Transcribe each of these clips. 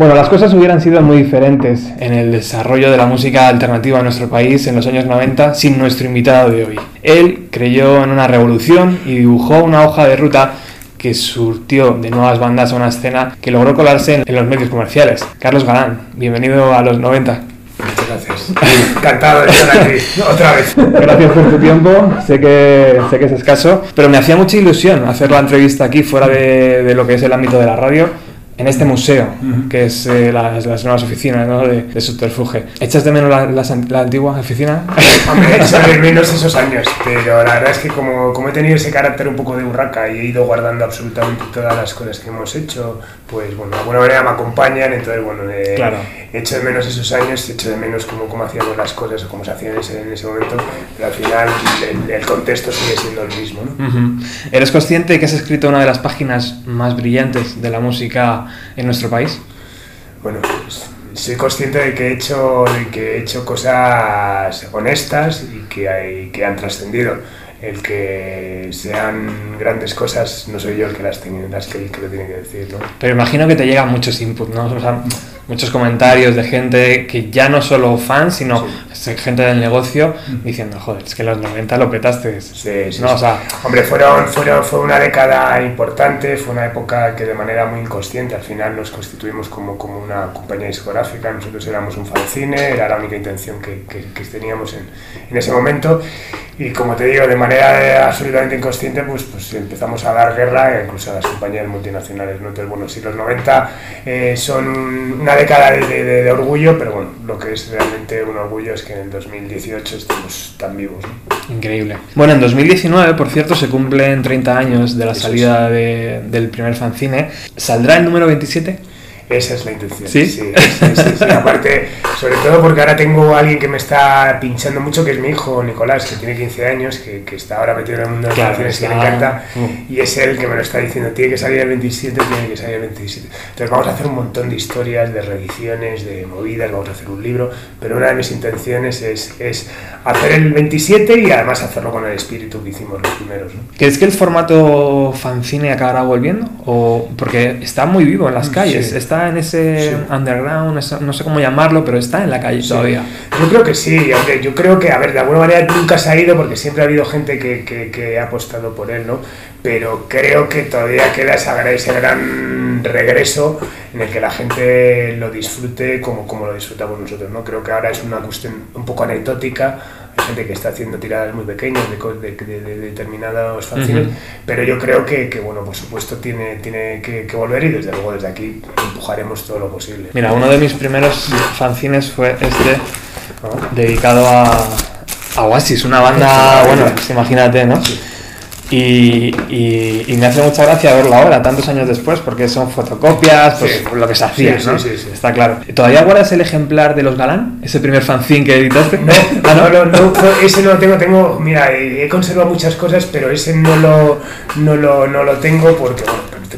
Bueno, las cosas hubieran sido muy diferentes en el desarrollo de la música alternativa en nuestro país en los años 90 sin nuestro invitado de hoy. Él creyó en una revolución y dibujó una hoja de ruta que surtió de nuevas bandas a una escena que logró colarse en los medios comerciales. Carlos Galán, bienvenido a los 90. Muchas gracias. Encantado de estar aquí otra vez. Gracias por tu tiempo. Sé que, sé que es escaso, pero me hacía mucha ilusión hacer la entrevista aquí fuera de, de lo que es el ámbito de la radio en este museo, que es eh, las, las, nuevas oficinas ¿no? de, de, Subterfuge. ¿Echas de menos la, la, la antigua oficina? Hombre, echo de menos esos años, pero la verdad es que como, como he tenido ese carácter un poco de urraca y he ido guardando absolutamente todas las cosas que hemos hecho, pues bueno, de alguna manera me acompañan, entonces bueno, eh, claro. echo de menos esos años, echo de menos cómo, cómo hacíamos las cosas o cómo se hacían en ese, en ese momento, pero al final el, el, contexto sigue siendo el mismo. ¿no? Uh -huh. ¿Eres consciente de que has escrito una de las páginas más brillantes de la música en nuestro país? Bueno, pues, soy consciente de que he hecho, de que he hecho cosas honestas y que, hay, que han trascendido. El que sean grandes cosas no soy yo el que las, tiene, las que, el que lo tiene que decir, ¿no? Pero imagino que te llegan muchos inputs, ¿no? O sea, muchos comentarios de gente que ya no solo fans, sino sí. gente del negocio diciendo, joder, es que los 90 lo petaste. Sí, sí, no. O sea, Hombre, fueron, fueron, fue una década importante, fue una época que de manera muy inconsciente al final nos constituimos como, como una compañía discográfica, nosotros éramos un fanzine, era la única intención que, que, que teníamos en, en, ese momento y como te digo, de manera absolutamente inconsciente pues, pues empezamos a dar guerra incluso a las compañías multinacionales. ¿no? Entonces, bueno, si los 90 eh, son una década de, de, de, orgullo, pero bueno, lo que es realmente un orgullo es que en el 2018 estemos tan vivos. ¿no? Increíble. Bueno, en 2019, por cierto, se cumplen 30 años de la Eso salida de, del primer fanzine. ¿Saldrá el número 27? Esa es la intención. ¿Sí? Sí, sí, sí, sí. Aparte, sobre todo porque ahora tengo a alguien que me está pinchando mucho, que es mi hijo Nicolás, que tiene 15 años, que, que está ahora metido en el mundo de las claro, canciones y le encanta. Y es él que me lo está diciendo, tiene que salir el 27, tiene que salir el 27. Entonces vamos a hacer un montón de historias, de reediciones, de movidas, vamos a hacer un libro, pero una de mis intenciones es, es hacer el 27 y además hacerlo con el espíritu que hicimos los primeros. ¿no? ¿Crees que el formato fanzine acabará volviendo? O porque está muy vivo en las calles, sí. Está en ese sí. underground, no sé cómo llamarlo, pero está en la calle sí. todavía. Yo creo que sí, aunque yo creo que, a ver, de alguna manera nunca se ha ido porque siempre ha habido gente que, que, que ha apostado por él, ¿no? Pero creo que todavía queda esa, ese gran regreso en el que la gente lo disfrute como, como lo disfrutamos nosotros, ¿no? Creo que ahora es una cuestión un poco anecdótica, gente que está haciendo tiradas muy pequeñas de, de, de, de determinados fanzines, uh -huh. pero yo creo que, que, bueno, por supuesto tiene, tiene que, que, volver y desde luego desde aquí empujaremos todo lo posible. Mira, uno de mis primeros fanzines fue este, ¿no? dedicado a, a Oasis, una banda, bueno, pues imagínate, ¿no? Sí. Y, y, y, me hace mucha gracia verlo ahora, tantos años después, porque son fotocopias, pues sí. lo que se hacía, sí, ¿no? Sí, Está claro. ¿Todavía guardas el ejemplar de los Galán? ¿Ese primer fanzine que editaste? No, ah, no, no, no, no, ese no lo tengo, tengo, mira, he conservado muchas cosas, pero ese no lo, no lo, no lo tengo porque,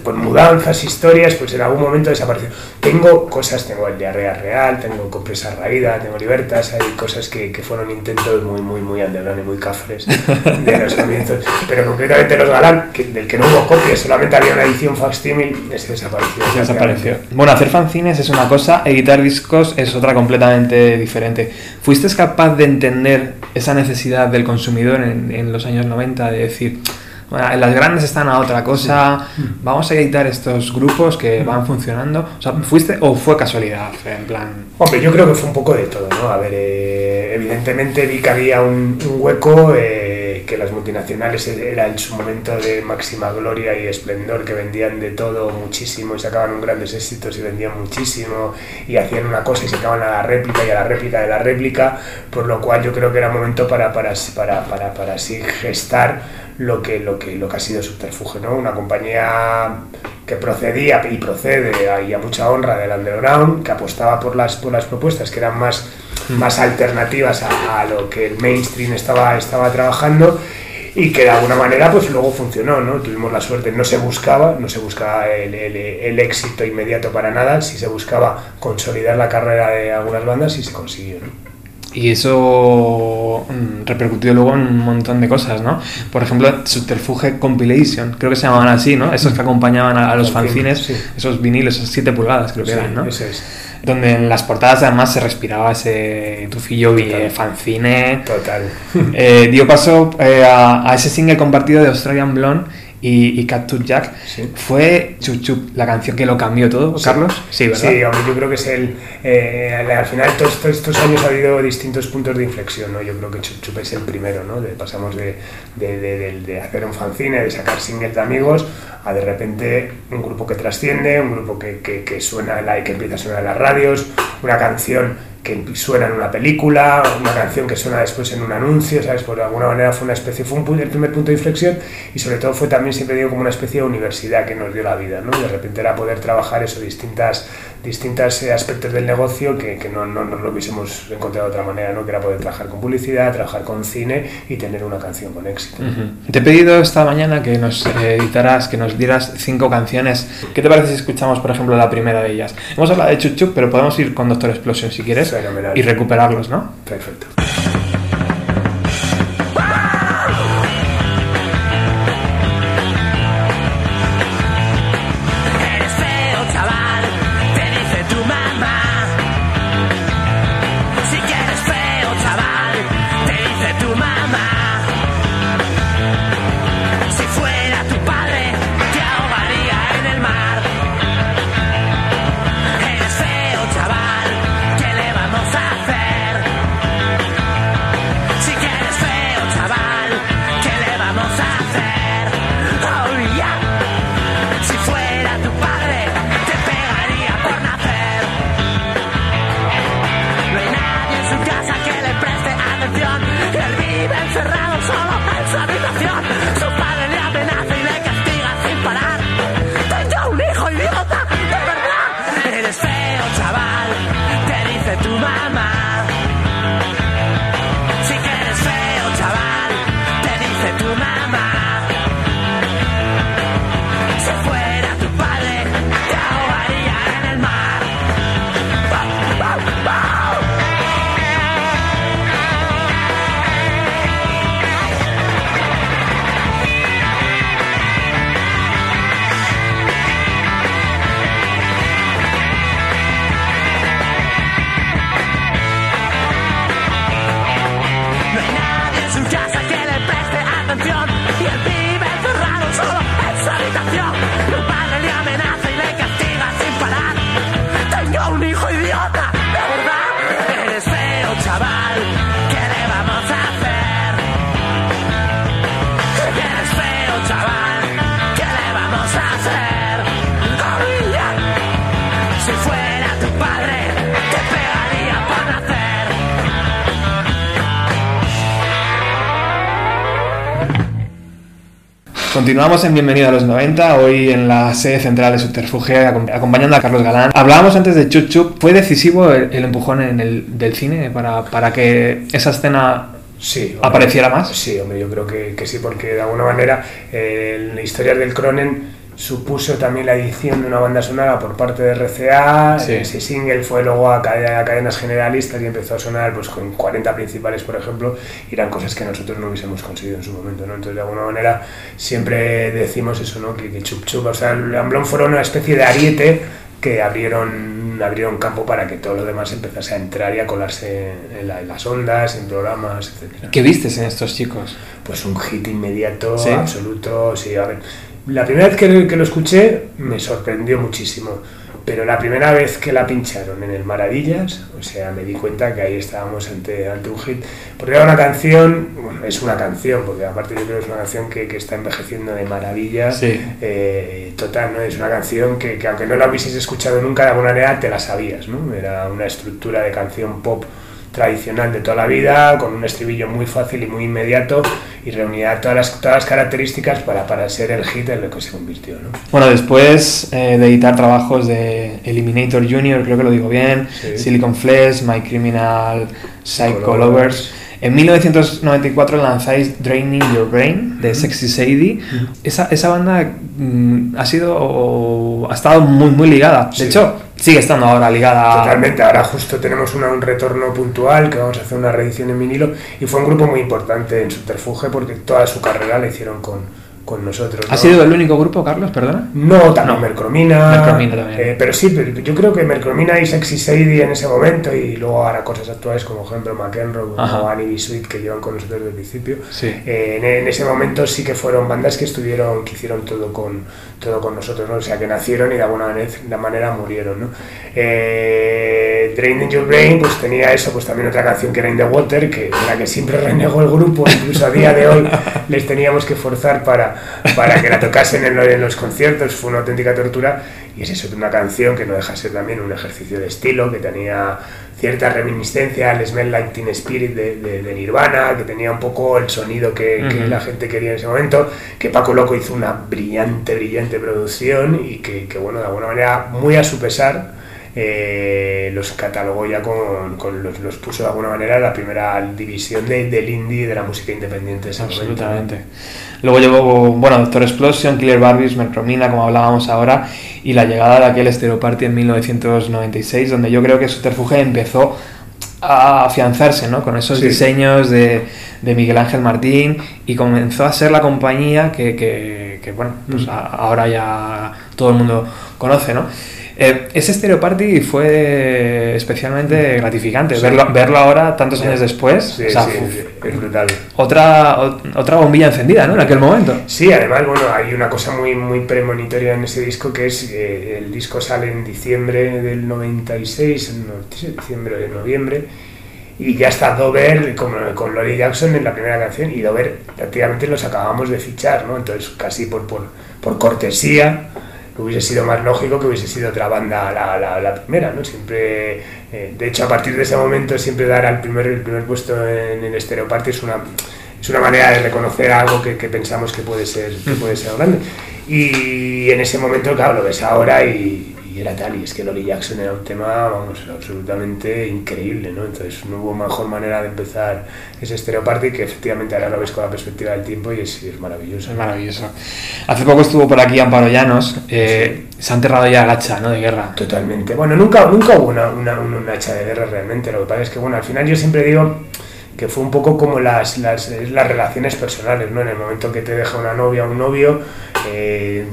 por mudanzas, historias, pues en algún momento desapareció. Tengo cosas, tengo el diarrea real, tengo compresa raída, tengo libertas, hay cosas que, que fueron intentos muy, muy, muy underground y muy cafres de los comienzos, pero concretamente los Galán, que, del que no hubo copias, solamente había una edición facsimil, ese desapareció. Desapareció. Bueno, hacer fanzines es una cosa, editar discos es otra completamente diferente. ¿Fuiste capaz de entender esa necesidad del consumidor en, en los años 90 de decir, las grandes están a otra cosa, vamos a editar estos grupos que van funcionando. O sea, ¿fuiste o fue casualidad? En plan. Hombre, yo creo que fue un poco de todo, ¿no? A ver, eh, evidentemente vi que había un, un hueco, eh, que las multinacionales era en su momento de máxima gloria y esplendor, que vendían de todo muchísimo y sacaban grandes éxitos y vendían muchísimo y hacían una cosa y sacaban a la réplica y a la réplica de la réplica, por lo cual yo creo que era momento para, para, para, para, para así gestar lo que, lo que, lo que ha sido Subterfuge, ¿no? Una compañía que procedía y procede y a mucha honra del underground, que apostaba por las, por las propuestas que eran más, más alternativas a, a, lo que el mainstream estaba, estaba trabajando y que de alguna manera pues luego funcionó, ¿no? Tuvimos la suerte, no se buscaba, no se buscaba el, el, el éxito inmediato para nada, si se buscaba consolidar la carrera de algunas bandas y se consiguió, ¿no? Y eso mm, repercutió luego en un montón de cosas, ¿no? Por ejemplo, Subterfuge Compilation, creo que se llamaban así, ¿no? Esos que acompañaban a, a los fanzines, Sí. esos vinilos, esos 7 pulgadas creo que Sí, eran, ¿no? eso es. Donde en las portadas además se respiraba ese tufillo Total. fanzine. Total. Eh, dio paso eh, a, a ese single compartido de Australian Blonde y, y Jack. Sí. Fue Chup Chup la canción que lo cambió todo, Sí. Carlos. Sí, ¿verdad? Sí, hombre, yo creo que es el. eh, al- al final, todos, todos estos años ha habido distintos puntos de inflexión, ¿no? Yo creo que Chup Chup es el primero, ¿no? De- pasamos de, de, de- de- de hacer un fanzine, de sacar singles de amigos, a de repente un grupo que trasciende, un grupo que, que, que suena en la, que empieza a sonar en las radios, una canción que suena en una película, una canción que suena después en un anuncio, ¿sabes? Por alguna manera fue una especie, fue un el primer punto de inflexión y sobre todo fue también, siempre digo, como una especie de universidad que nos dio la vida, ¿no? De repente era poder trabajar eso, distintas, distintos aspectos del negocio que, que no, no, no lo hubiésemos encontrado de otra manera, ¿no? Que era poder trabajar con publicidad, trabajar con cine y tener una canción con éxito. Ujú. Te he pedido esta mañana que nos eh, editaras, que nos dieras cinco canciones. ¿Qué te parece si escuchamos, por ejemplo, la primera de ellas? Hemos hablado de Chup, pero podemos ir con Doctor Explosion si quieres Fenomenal. y recuperarlos, ¿no? Perfecto. Continuamos en Bienvenido a los 90, hoy en la sede central de Subterfuge, acom- acompañando a Carlos Galán. Hablábamos antes de Chup Chup, ¿fue decisivo el, el empujón en el, del cine para, para que esa escena Sí. hombre. apareciera más? Sí, hombre, yo creo que, que sí, porque de alguna manera eh, la historia del Cronen supuso también la edición de una banda sonora por parte de RCA. Sí. Ese single fue luego a, cade- a cadenas generalistas y empezó a sonar pues con 40 principales, por ejemplo, y eran cosas que nosotros no hubiésemos conseguido en su momento. ¿no? Entonces, de alguna manera, siempre decimos eso, ¿no? que, que Chup Chup, o sea, el Amblón fueron una especie de ariete que abrieron, abrieron campo para que todo lo demás empezase a entrar y a colarse en, la- en las ondas, en programas, etc. ¿Qué vistes en estos chicos? Pues un hit inmediato, ¿Sí? absoluto. Sí, a ver. La primera vez que, que lo escuché me sorprendió muchísimo. Pero la primera vez que la pincharon en el Maravillas, o sea, me di cuenta que ahí estábamos ante, ante un hit. Porque era una canción, bueno, es una canción, porque aparte yo creo que es una canción que, que está envejeciendo de maravilla. Sí. Eh, total, ¿no? Es una canción que, que aunque no la hubieses escuchado nunca, de alguna manera te la sabías, ¿no? Era una estructura de canción pop tradicional de toda la vida, con un estribillo muy fácil y muy inmediato, y reunía todas las, todas las características para, para ser el hit en lo que se convirtió, ¿no? Bueno, después eh, de editar trabajos de Eliminator Junior, creo que lo digo bien, Sí. Silicon Flesh, My Criminal Psycho Psycho Lovers, En 1994 lanzáis Draining Your Brain de Sexy Sadie. esa, esa banda mm, ha sido ha estado muy muy ligada. De Sí. hecho, sigue estando ahora ligada. Totalmente, ahora justo tenemos una- un retorno puntual que vamos a hacer una reedición en vinilo y fue un grupo muy importante en Subterfuge porque toda su carrera la hicieron con, con nosotros. ¿Ha ¿no? sido el único grupo, Carlos? Perdona. No, también No. Mercromina. Mercromina también. eh, pero sí, pero yo creo que Mercromina y Sexy Sadie en ese momento y luego ahora cosas actuales como por ejemplo McEnroe Ajá. o Annie B. Sweet que llevan con nosotros desde el principio. Sí. Eh, en, en ese momento sí que fueron bandas que estuvieron, que hicieron todo con, todo con nosotros, ¿no? O sea, que nacieron y de alguna manera, de manera murieron, ¿no? Eh, Drain in Your Brain, pues tenía eso, pues también otra canción que era In the Water, que la que siempre renegó el grupo, incluso a día de hoy les teníamos que forzar para, para que la tocasen en, lo- en los conciertos, fue una auténtica tortura, y es eso, una canción que no deja de ser también un ejercicio de estilo, que tenía cierta reminiscencia al Smell Like Teen Spirit de, de- de Nirvana, que tenía un poco el sonido que, la gente quería en ese momento, que Paco Loco hizo una brillante, brillante producción y que, que, bueno, de alguna manera, muy a su pesar, eh, los catalogó ya con, con los, los puso de alguna manera en la primera división de- del indie de la música independiente. de ese momento. Absolutamente. Luego llegó, bueno, Doctor Explosion, Killer Barbies, Mercromina, como hablábamos ahora, y la llegada de aquel Stereo Party en 1996, donde yo creo que Subterfuge empezó a afianzarse, ¿no? Con esos Sí. diseños de, de Miguel Ángel Martín y comenzó a ser la compañía que, que- que, bueno, pues Mm. a- ahora ya todo el mundo conoce, ¿no? Eh, ese Stereo Party fue especialmente gratificante, Sí. verlo, verlo ahora, tantos Sí. años después. Sí, o sea, es brutal. otra, ot- otra bombilla encendida, ¿no? En aquel momento. Sí, además, bueno, hay una cosa muy, muy premonitoria en ese disco que es eh, el disco sale en diciembre del 96, en no diciembre de noviembre, y ya está Dover con, con Lori Jackson en la primera canción, y Dover prácticamente los acabamos de fichar, ¿no? Entonces, casi por, por, por cortesía, hubiese sido más lógico que hubiese sido otra banda la, la, la primera, ¿no? Siempre, eh, de hecho, a partir de ese momento, siempre dar al primer, el primer puesto en, en Stereo Party es una, es una manera de reconocer algo que, que pensamos que puede ser que puede ser grande. Y en ese momento, claro, lo ves ahora y, y era tal, y es que Lolly Jackson era un tema, vamos, absolutamente increíble, ¿no? Entonces no hubo mejor manera de empezar ese Stereo Party que efectivamente ahora lo ves con la perspectiva del tiempo y es, es maravilloso. Es maravilloso. Hace poco estuvo por aquí Amparo Llanos. eh, Se ha enterrado ya el hacha, ¿no? De guerra. Totalmente. Bueno, nunca, nunca hubo una, una, una, hacha de guerra realmente. Lo que pasa es que, bueno, al final yo siempre digo que fue un poco como las, las, las relaciones personales, ¿no? En el momento que te deja una novia o un novio, eh,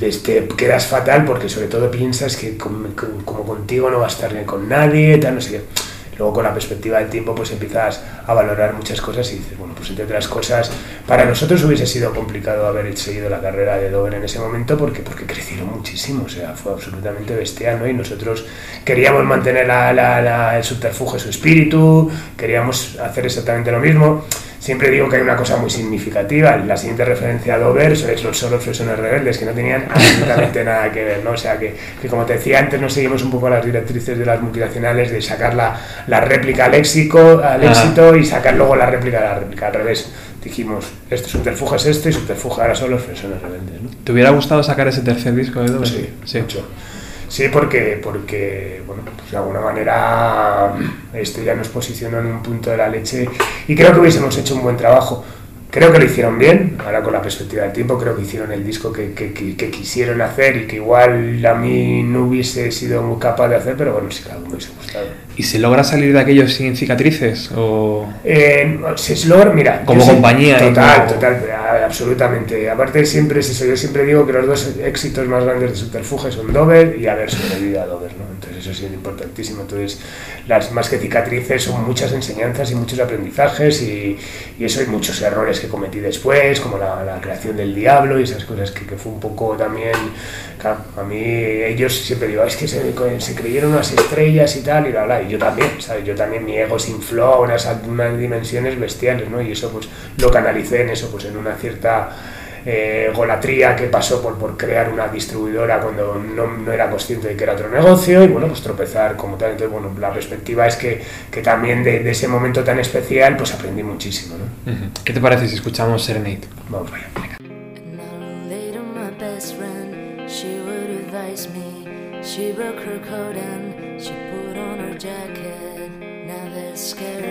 este, quedas fatal porque sobre todo piensas que como contigo no va a estar bien con nadie, tal, no sé qué. Luego con la perspectiva del tiempo pues empiezas a valorar muchas cosas y dices, bueno, pues entre otras cosas, para nosotros hubiese sido complicado haber seguido la carrera de Dover en ese momento porque, porque crecieron muchísimo, o sea, fue absolutamente bestial, ¿no? Y nosotros queríamos mantener la, el subterfugio su espíritu, queríamos hacer exactamente lo mismo. Siempre digo que hay una cosa muy significativa, la siguiente referencia a Dover es los solos fresones rebeldes, que no tenían absolutamente nada que ver, ¿no? O sea, que, que como te decía antes, no seguimos un poco las directrices de las multinacionales de sacar la, la réplica al, éxito, al éxito y sacar luego la réplica de la réplica, al revés. Dijimos, este subterfugio es este y subterfugio ahora son los fresones rebeldes, ¿no? ¿Te hubiera gustado sacar ese tercer disco de Dover? Sí, mucho. Sí, porque, porque bueno, pues de alguna manera esto ya nos posicionó en un punto de la leche y creo que hubiésemos hecho un buen trabajo. Creo que lo hicieron bien, ahora con la perspectiva del tiempo, creo que hicieron el disco que, que- que- que quisieron hacer y que igual a mí no hubiese sido muy capaz de hacer, pero bueno, sí algo me hubiese gustado. ¿Y se logra salir de aquello sin cicatrices? ¿O Eh, se logra, mira. Como yo sé- compañía y Total, como- total, absolutamente. Aparte, siempre es eso. Yo siempre digo que los dos éxitos más grandes de Subterfuge son Dover y haber sobrevivido a Dover, ¿no? Entonces, eso sí es importantísimo. Entonces, las más que cicatrices son muchas enseñanzas y muchos aprendizajes y, y eso hay muchos errores que cometí después, como la, la creación del diablo y esas cosas que, que fue un poco también. a mí, ellos siempre digo, es que se, se creyeron unas estrellas y tal, y bla, bla. Y yo también, ¿sabes? Yo también, mi ego se infló a unas, unas dimensiones bestiales, ¿no? Y eso, pues, lo canalicé en eso, pues, en una cierta eh, golatría que pasó por, por crear una distribuidora cuando no, no era consciente de que era otro negocio y bueno, pues tropezar como tal. Entonces, bueno, la perspectiva es que, que también de, de ese momento tan especial, pues aprendí muchísimo, ¿no? ¿Qué te parece si escuchamos Serenade? Vamos allá. Friend, she broke her coat and she put on her jacket. Now they're scared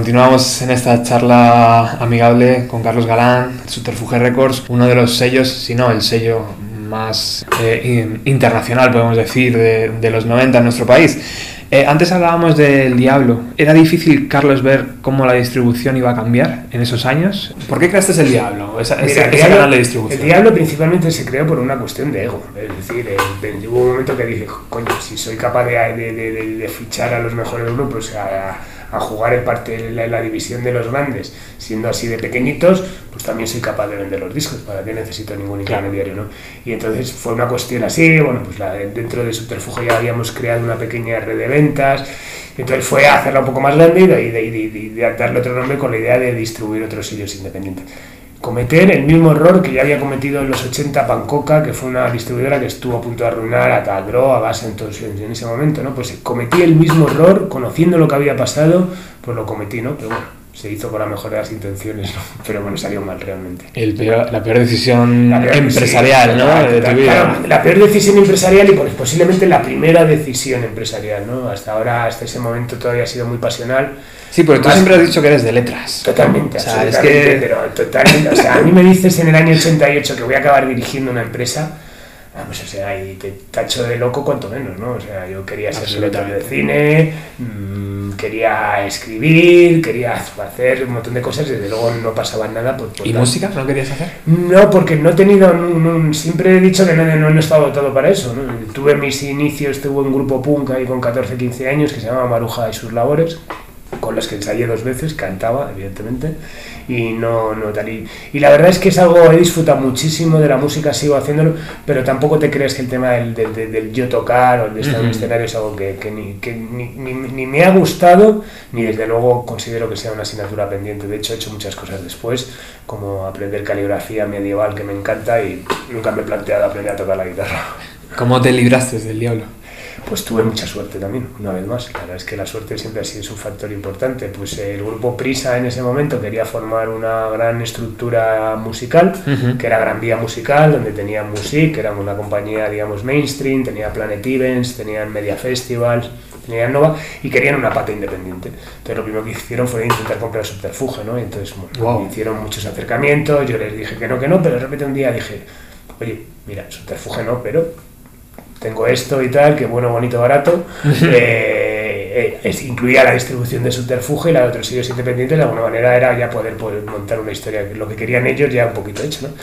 continuamos en esta charla amigable con Carlos Galán, Subterfuge Records, uno de los sellos, si no el sello más eh, in- internacional, podemos decir, de, de los 90 en nuestro país. Eh, antes hablábamos del Diablo. ¿Era difícil, Carlos, ver cómo la distribución iba a cambiar en esos años? ¿Por qué creaste el Diablo, esa, Mira, esa- el ese diablo- canal de distribución? El diablo principalmente se creó por una cuestión de ego. Es decir, eh, hubo un momento que dije, coño, si soy capaz de- de- de fichar a los mejores grupos a, a jugar en parte de la, la división de los grandes, siendo así de pequeñitos, pues también soy capaz de vender los discos. ¿Para qué necesito ningún Claro. intermediario? ¿no? Y entonces fue una cuestión así. Bueno, pues la- dentro de Subterfuge ya habíamos creado una pequeña red de ventas. Entonces fue a hacerla un poco más grande y de, y de- y de- y de darle otro nombre con la idea de distribuir otros sellos independientes. Cometer el mismo error que ya había cometido en los 80 Pancoca, que fue una distribuidora que estuvo a punto de arruinar a Tagro, a Base entonces, en ese momento, ¿no? Pues cometí el mismo error, conociendo lo que había pasado, pues lo cometí, ¿no? Pero bueno, se hizo con la mejor de las intenciones, ¿no? Pero bueno, salió mal realmente. El peor- la peor decisión La peor- empresarial, sí, ¿no? claro, de tu claro, vida. la peor decisión empresarial y pues, posiblemente la primera decisión empresarial, ¿no? Hasta ahora, hasta ese momento todavía ha sido muy pasional. Sí, porque tú Más- siempre has dicho que eres de letras. Totalmente, O sea, es absolutamente, que- pero totalmente. O sea, a mí me dices en el año 88 que voy a acabar dirigiendo una empresa, vamos, o sea, y te tacho de loco cuanto menos, ¿no? O sea, yo quería ser director de cine, mm, quería escribir, quería hacer un montón de cosas desde luego no pasaba nada. Por, por ¿Y tal. música? ¿No querías hacer? No, porque no he tenido, un- siempre he dicho que no, no, he estado todo para eso. ¿no? Tuve mis inicios, tuve un grupo punk ahí con 14, 15 años que se llamaba Maruja y sus labores, con los que ensayé dos veces, cantaba, evidentemente, y no, no tal. Y, y la verdad es que es algo, he disfrutado muchísimo de la música, sigo haciéndolo, pero tampoco te crees que el tema del, del- del- del yo tocar o el de estar en un escenario es algo que, que ni, que ni, ni- ni me ha gustado, ni desde luego considero que sea una asignatura pendiente. De hecho, he hecho muchas cosas después, como aprender caligrafía medieval, que me encanta, y nunca me he planteado aprender a tocar la guitarra. ¿Cómo te libraste del diablo? Pues tuve mucha suerte también, una vez más. La verdad es que la suerte siempre ha sido un factor importante. Pues el grupo Prisa en ese momento quería formar una gran estructura musical, Ujú. que era Gran Vía Musical, donde tenían Music, que era una compañía, digamos, mainstream, tenía Planet Events, tenían Media Festivals, tenían Nova, y querían una pata independiente. Entonces lo primero que hicieron fue intentar comprar subterfuge, ¿no? Y entonces Wow. hicieron muchos acercamientos, yo les dije que no, que no, pero de repente un día dije, oye, mira, subterfuge no, pero tengo esto y tal, que bueno, bonito, barato. Eh, eh, incluía la distribución de Subterfuge y la de otros sitios independientes. De alguna manera era ya poder, poder montar una historia, lo que querían ellos ya un poquito hecho, ¿no?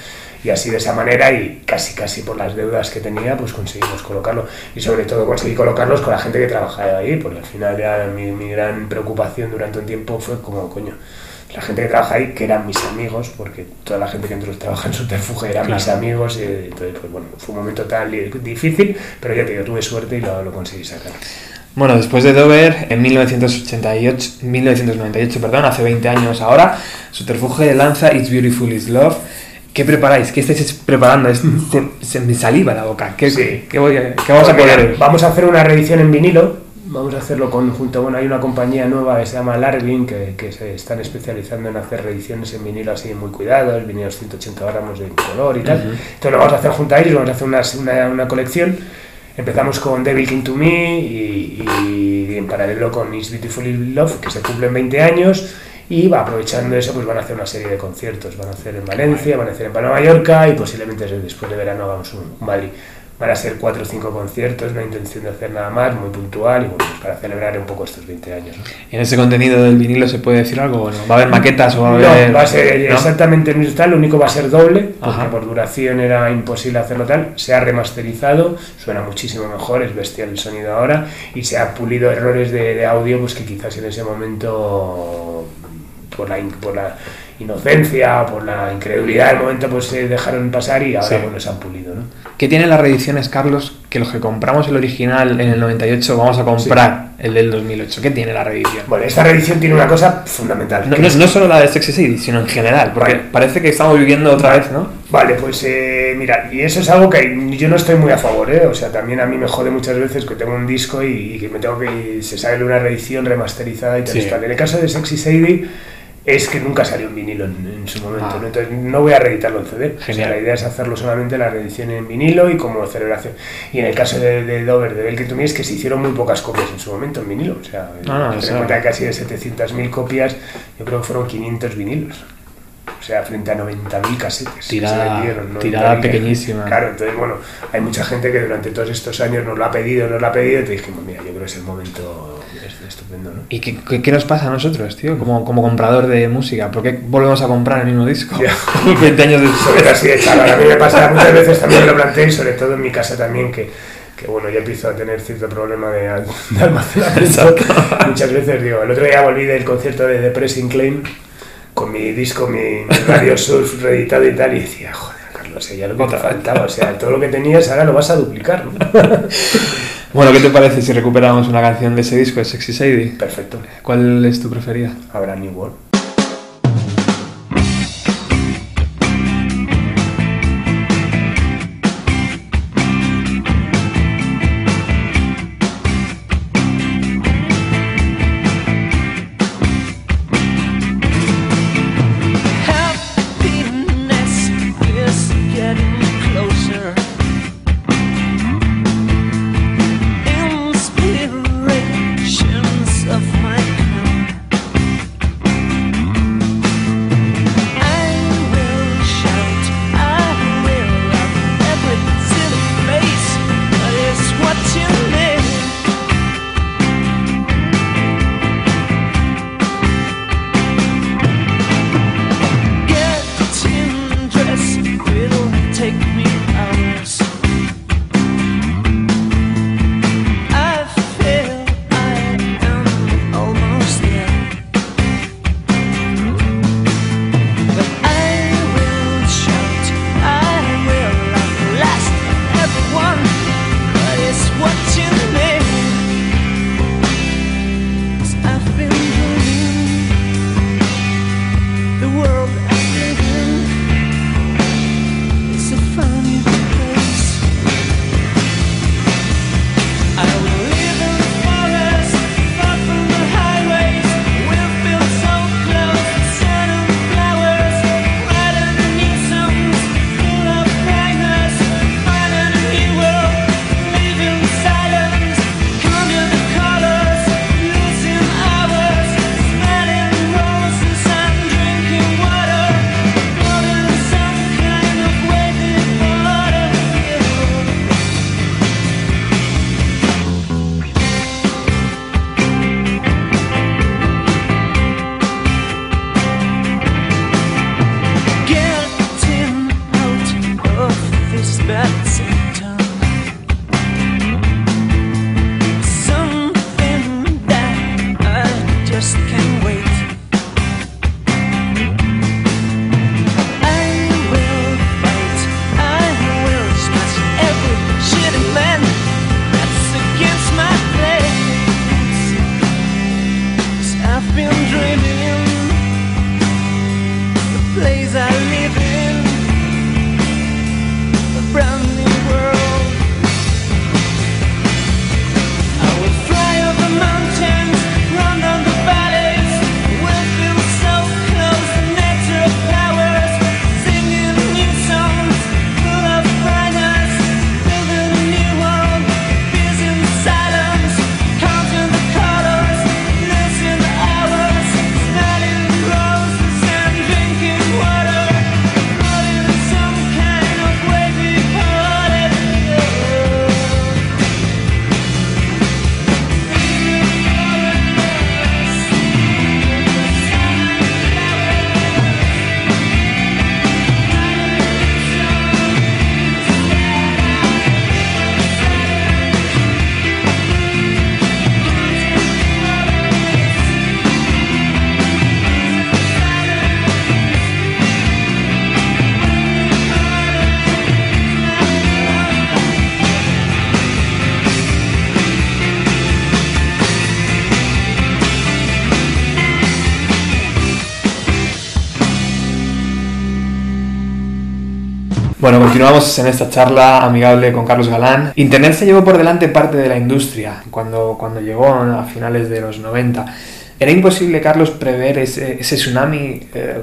Y así de esa manera y casi casi por las deudas que tenía, pues conseguimos colocarlo. Y sobre todo conseguí colocarlos con la gente que trabajaba ahí, porque al final ya mi, mi gran preocupación durante un tiempo fue como, coño, la gente que trabaja ahí, que eran mis amigos, porque toda la gente que entró trabaja en Subterfuge eran mis Claro. amigos, y entonces, pues bueno, fue un momento tan difícil, pero ya te digo, tuve suerte y lo, lo conseguí sacar. Bueno, después de Dover, en 1988, 1998, perdón, hace 20 años ahora, Subterfuge lanza It's Beautiful Is Love. ¿Qué preparáis? ¿Qué estáis preparando? Es- se, se me saliva la boca. ¿Qué, Sí. qué voy a- qué vamos a Pues mira, poder? Vamos a hacer una reedición en vinilo. Vamos a hacerlo conjunto. Bueno, hay una compañía nueva que se llama Larvin que, que se están especializando en hacer reediciones en vinilo así muy cuidados, vinilos 180 gramos de color y tal. Entonces lo vamos a hacer junto a ellos, vamos a hacer una, una, una colección. Empezamos con Devil King to Me y, y en paralelo con It's Beautiful Love, que se cumplen 20 años. Y va aprovechando eso, pues van a hacer una serie de conciertos. Van a hacer en Valencia, van a hacer en Palma Mallorca y posiblemente después de verano hagamos un Madrid. Van a ser cuatro o cinco conciertos, no hay intención de hacer nada más, muy puntual y bueno, para celebrar un poco estos 20 años. ¿no? ¿En ese contenido del vinilo se puede decir algo? ¿Va a haber maquetas o va a No, haber.? va a ser ¿no? exactamente el mismo tal, lo único va a ser doble, porque Ajá. por duración era imposible hacerlo tal. Se ha remasterizado, suena muchísimo mejor, es bestial el sonido ahora, y se ha pulido errores de, de audio pues que quizás en ese momento, por la, por la inocencia, por la incredulidad del momento, pues se dejaron pasar y ahora Sí. bueno, se han pulido. ¿no? ¿Qué tienen las reediciones, Carlos? Que los que compramos el original en el 98 vamos a comprar el del 2008. ¿Qué tiene la reedición? Bueno, esta reedición tiene una cosa fundamental. No, que no, es- no solo la de Sexy Sadie, sino en general, porque Vale. parece que estamos viviendo otra vez, ¿no? Vale, pues eh, mira, y eso es algo que yo no estoy muy a favor, ¿eh? O sea, también a mí me jode muchas veces que tengo un disco y, que me tengo que. se sale una reedición remasterizada y tal. Sí. y tal. En el caso de Sexy Sadie es que nunca salió en vinilo en, en su momento, Ah. ¿no? Entonces no voy a reeditarlo en CD. O sea, la idea es hacerlo solamente la reedición en vinilo y como celebración. Y en el caso de, de Dover, de Belkin to Me, es que se hicieron muy pocas copias en su momento en vinilo. O sea, Ah, eso- en cuenta que casi de 700.000 copias, yo creo que fueron 500 vinilos. O sea, frente a 90.000 casetes. que se Tirada- vendieron, ¿no? tirada que- pequeñísima. Claro, entonces, bueno, hay mucha gente que durante todos estos años nos lo ha pedido, nos lo ha pedido, y te dijimos, mira, yo creo que es el momento es- estupendo, ¿no? ¿Y qué, qué- qué nos pasa a nosotros, tío? Como, como comprador de música. ¿Por qué volvemos a comprar el mismo disco? Ya. 20 años Sobre después. así de chaval, a mí me pasa muchas veces también me lo planteé, y sobre todo en mi casa también, que, que bueno, ya empiezo a tener cierto problema de, de almacenamiento. muchas veces digo, el otro día volví del concierto de The Pressing Claim con mi disco, mi, mi Radio Surf reeditado y tal, y decía, joder, Carlos, ya lo que te faltaba, o sea, todo lo que tenías ahora lo vas a duplicar, ¿no? Bueno, ¿qué te parece si recuperamos una canción de ese disco, de Sexy Sadie? Perfecto, ¿Cuál es tu preferida? habrá New World. Continuamos en esta charla amigable con Carlos Galán. Internet se llevó por delante parte de la industria cuando, cuando llegó a finales de los 90. ¿Era imposible, Carlos, prever ese, ese tsunami? Eh,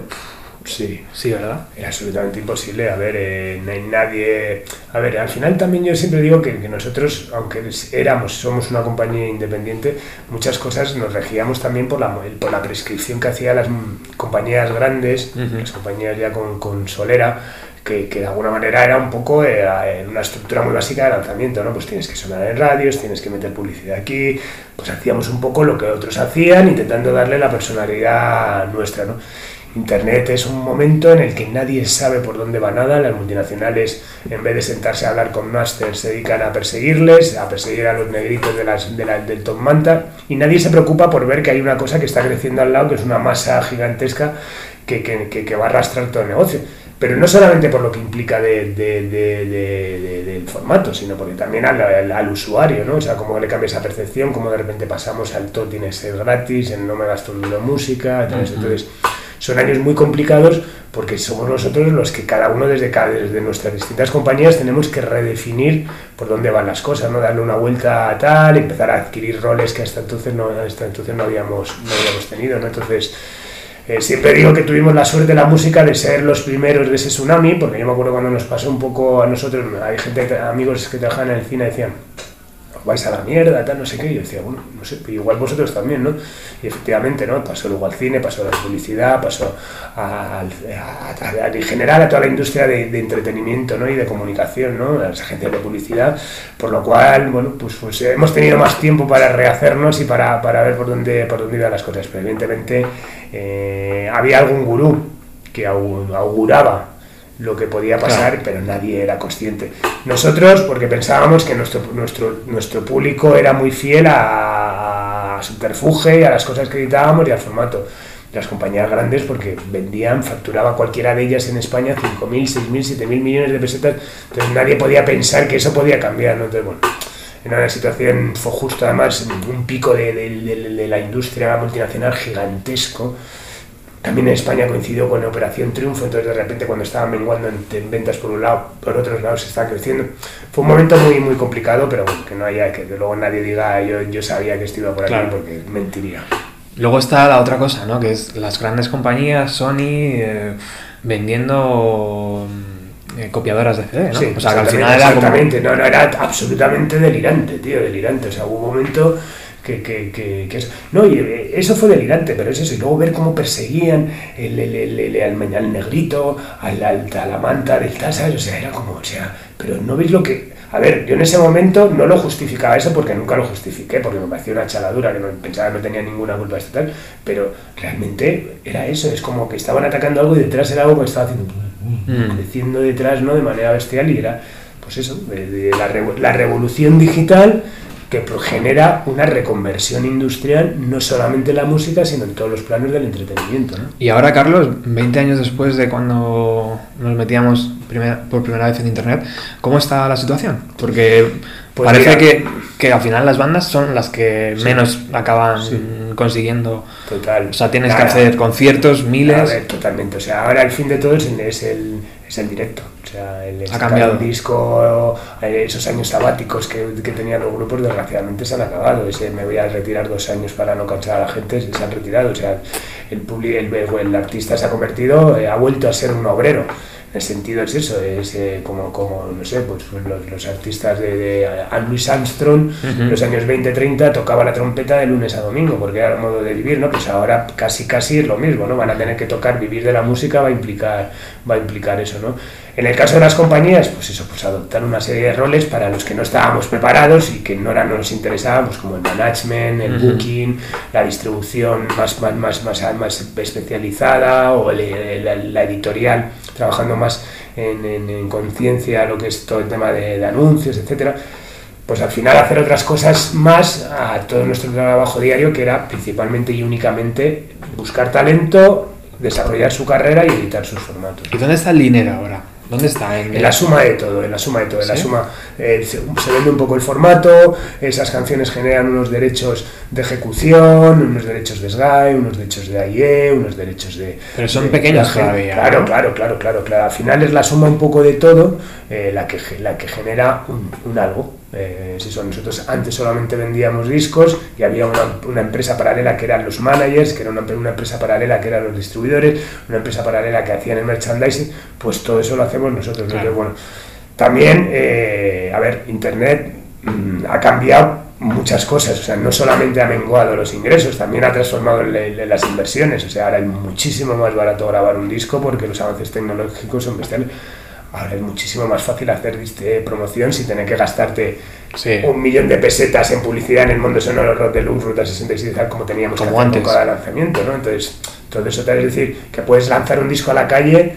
Sí, sí, ¿verdad? Era absolutamente imposible. A ver, eh, no hay nadie. A ver, al final también yo siempre digo que, que nosotros, aunque éramos, somos una compañía independiente, muchas cosas nos regíamos también por la, por la prescripción que hacían las compañías grandes, Ujú. las compañías ya con, con solera. Que, de alguna manera era un poco eh, una estructura muy básica de lanzamiento, ¿no? Pues tienes que sonar en radios, tienes que meter publicidad aquí, pues hacíamos un poco lo que otros hacían, intentando darle la personalidad nuestra. Internet es un momento en el que nadie sabe por dónde va nada, las multinacionales en vez de sentarse a hablar con masters se dedican a perseguirles, a perseguir a los negritos de las, de la- del top manta y nadie se preocupa por ver que hay una cosa que está creciendo al lado, que es una masa gigantesca que, que- que- que va a arrastrar todo el negocio. Pero no solamente por lo que implica de- de- de- de- de- del formato, sino porque también al, al- al usuario, ¿no? O sea, cómo le cambia esa percepción, cómo de repente pasamos al todo tiene que ser gratis, en no me gasto un duro en música, tal, entonces son años muy complicados porque somos nosotros los que cada uno desde, cada, desde nuestras distintas compañías tenemos que redefinir por dónde van las cosas, ¿no? darle una vuelta a tal, empezar a adquirir roles que hasta entonces no, hasta entonces no, habíamos, no habíamos tenido. ¿no? Entonces, eh, siempre digo que tuvimos la suerte de la música de ser los primeros de ese tsunami, porque yo me acuerdo cuando nos pasó un poco a nosotros, hay gente, amigos que trabajan en el cine, decían, "Os vais a la mierda, tal, no sé qué. Yo decía, bueno, no sé, igual vosotros también, ¿no? Y efectivamente, ¿no? Pasó luego al cine, pasó a la publicidad, pasó a- en general a toda la industria de, entretenimiento, ¿no? Y de comunicación, ¿no? A las agencias de publicidad. Por lo cual, bueno, pues, pues hemos tenido más tiempo para rehacernos y para, para ver por dónde, por dónde iban las cosas. Pero evidentemente eh, había algún gurú que au- auguraba lo que podía pasar, pero nadie era consciente. Nosotros, porque pensábamos que nuestro, nuestro, nuestro público era muy fiel a, a Subterfuge, a las cosas que editábamos y al formato. Las compañías grandes, porque vendían, facturaba cualquiera de ellas en España 5.000, 6.000, 7.000 millones de pesetas, entonces nadie podía pensar que eso podía cambiar. ¿no? Entonces, bueno, era una situación, fue justo además un pico de, de- de- de la industria multinacional gigantesco. También en España coincidió con la Operación Triunfo, entonces de repente cuando estaba menguando en, en ventas por un lado, por otros lados se estaba creciendo. Fue un momento muy muy complicado, pero bueno, que no haya, que luego nadie diga yo, yo sabía que iba por aquí, Claro. porque mentiría. Luego está la otra cosa, ¿no? Que es las grandes compañías, Sony, eh, vendiendo mm, eh, copiadoras de CD, ¿no? Sí, o sea, que al final era como... No, no, era absolutamente delirante, tío, delirante. O sea, hubo un momento que, que, que, que eso... No, y eh, eso fue delirante, pero es eso. Y luego ver cómo perseguían el, el, el, el- al, negrito, al, al, a la manta del tal, ¿sabes? O sea, era como, o sea, pero no veis lo que... A ver, yo en ese momento no lo justificaba eso porque nunca lo justifiqué, porque me parecía una chaladura, que no, pensaba que no tenía ninguna culpa de esto tal, pero realmente era eso, es como que estaban atacando algo y detrás era algo que estaba haciendo Mm. creciendo detrás ¿no? de manera bestial y era pues eso, de- de la, la revolución digital que genera una reconversión industrial no solamente en la música sino en todos los planos del entretenimiento. ¿no? Y ahora, Carlos, 20 años después de cuando nos metíamos primer- por primera vez en Internet, ¿cómo está la situación? Porque Pues parece mira. que, que al final las bandas son las que menos acaban Sí. consiguiendo. Total. O sea, tienes que Nada. hacer conciertos, A miles. ver, totalmente. O sea, ahora el fin de todo es el, es el, es el directo. Sea, el sacar cambiado. disco, eh, esos años sabáticos que, que tenían los grupos, desgraciadamente se han acabado. Ese me voy a retirar dos años para no cansar a la gente, se han retirado. O sea, el, publi- el, el artista se ha convertido, eh, ha vuelto a ser un obrero. El sentido es eso, es eh, como, como, no sé, pues los, los artistas de, de Louis Armstrong, en los años 20-30 tocaba la trompeta de lunes a domingo, porque era el modo de vivir, ¿no? Pues ahora casi casi es lo mismo, ¿no? Van a tener que tocar, vivir de la música va a implicar, va a implicar eso, ¿no? En el caso de las compañías, pues eso, pues adoptar una serie de roles para los que no estábamos preparados y que no, era, no nos interesaban, pues como el management, el booking, la distribución más, más, más, más, más especializada o el- el- la editorial, trabajando más en, en- en conciencia lo que es todo el tema de, de anuncios, etcétera pues al final hacer otras cosas más a todo nuestro trabajo diario, que era principalmente y únicamente buscar talento, desarrollar su carrera y editar sus formatos. ¿Y dónde está el dinero ahora? ¿Dónde está? En, En la suma de todo, en la suma de todo, en la suma eh, se, se vende un poco el formato, esas canciones generan unos derechos de ejecución, unos derechos de SGAE, unos derechos de AIE, unos derechos de... Pero son de- gente. todavía, Claro, ¿no? claro, claro, claro, claro. Al final es la suma un poco de todo eh, la, que, la que genera un, un algo. Eh, es eso, nosotros antes solamente vendíamos discos y había una, una empresa paralela que eran los managers, que era una, una empresa paralela que eran los distribuidores, una empresa paralela que hacían el merchandising, pues todo eso lo hacemos nosotros. Claro. Entonces, bueno, también, eh, a ver, Internet mm, ha cambiado muchas cosas, o sea, no solamente ha menguado los ingresos, también ha transformado le- le- las inversiones, o sea, ahora es muchísimo más barato grabar un disco porque los avances tecnológicos son bestiales. Ahora es muchísimo más fácil hacer promoción sin tener que gastarte Sí. un millón de pesetas en publicidad en el mundo sonoro, Rod de Luz, Ruta 66, tal, como teníamos Como que hacer antes. con cada lanzamiento, ¿no? Entonces, todo eso te es decir que puedes lanzar un disco a la calle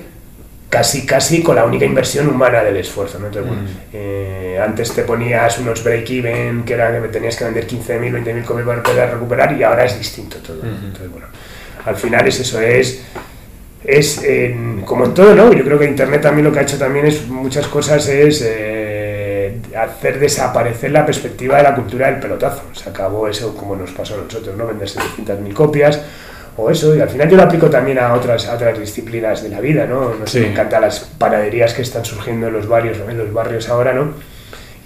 casi casi con la única inversión humana del esfuerzo. ¿no? Entonces, bueno, Mm. eh, antes te ponías unos break-even que era que tenías que vender 15.000, 20.000 copias para poder recuperar y ahora es distinto todo. ¿no? Ujú. Entonces, bueno, al final es eso, es, es en- como en todo, ¿no? Yo creo que Internet también lo que ha hecho también es muchas cosas es eh, hacer desaparecer la perspectiva de la cultura del pelotazo. Se acabó eso como nos pasó a nosotros, ¿no? Vender 700.000 copias o eso, y al final yo lo aplico también a otras, a otras disciplinas de la vida, ¿no? no sé, Sí. Me encantan las panaderías que están surgiendo en los barrios, en los barrios ahora, ¿no?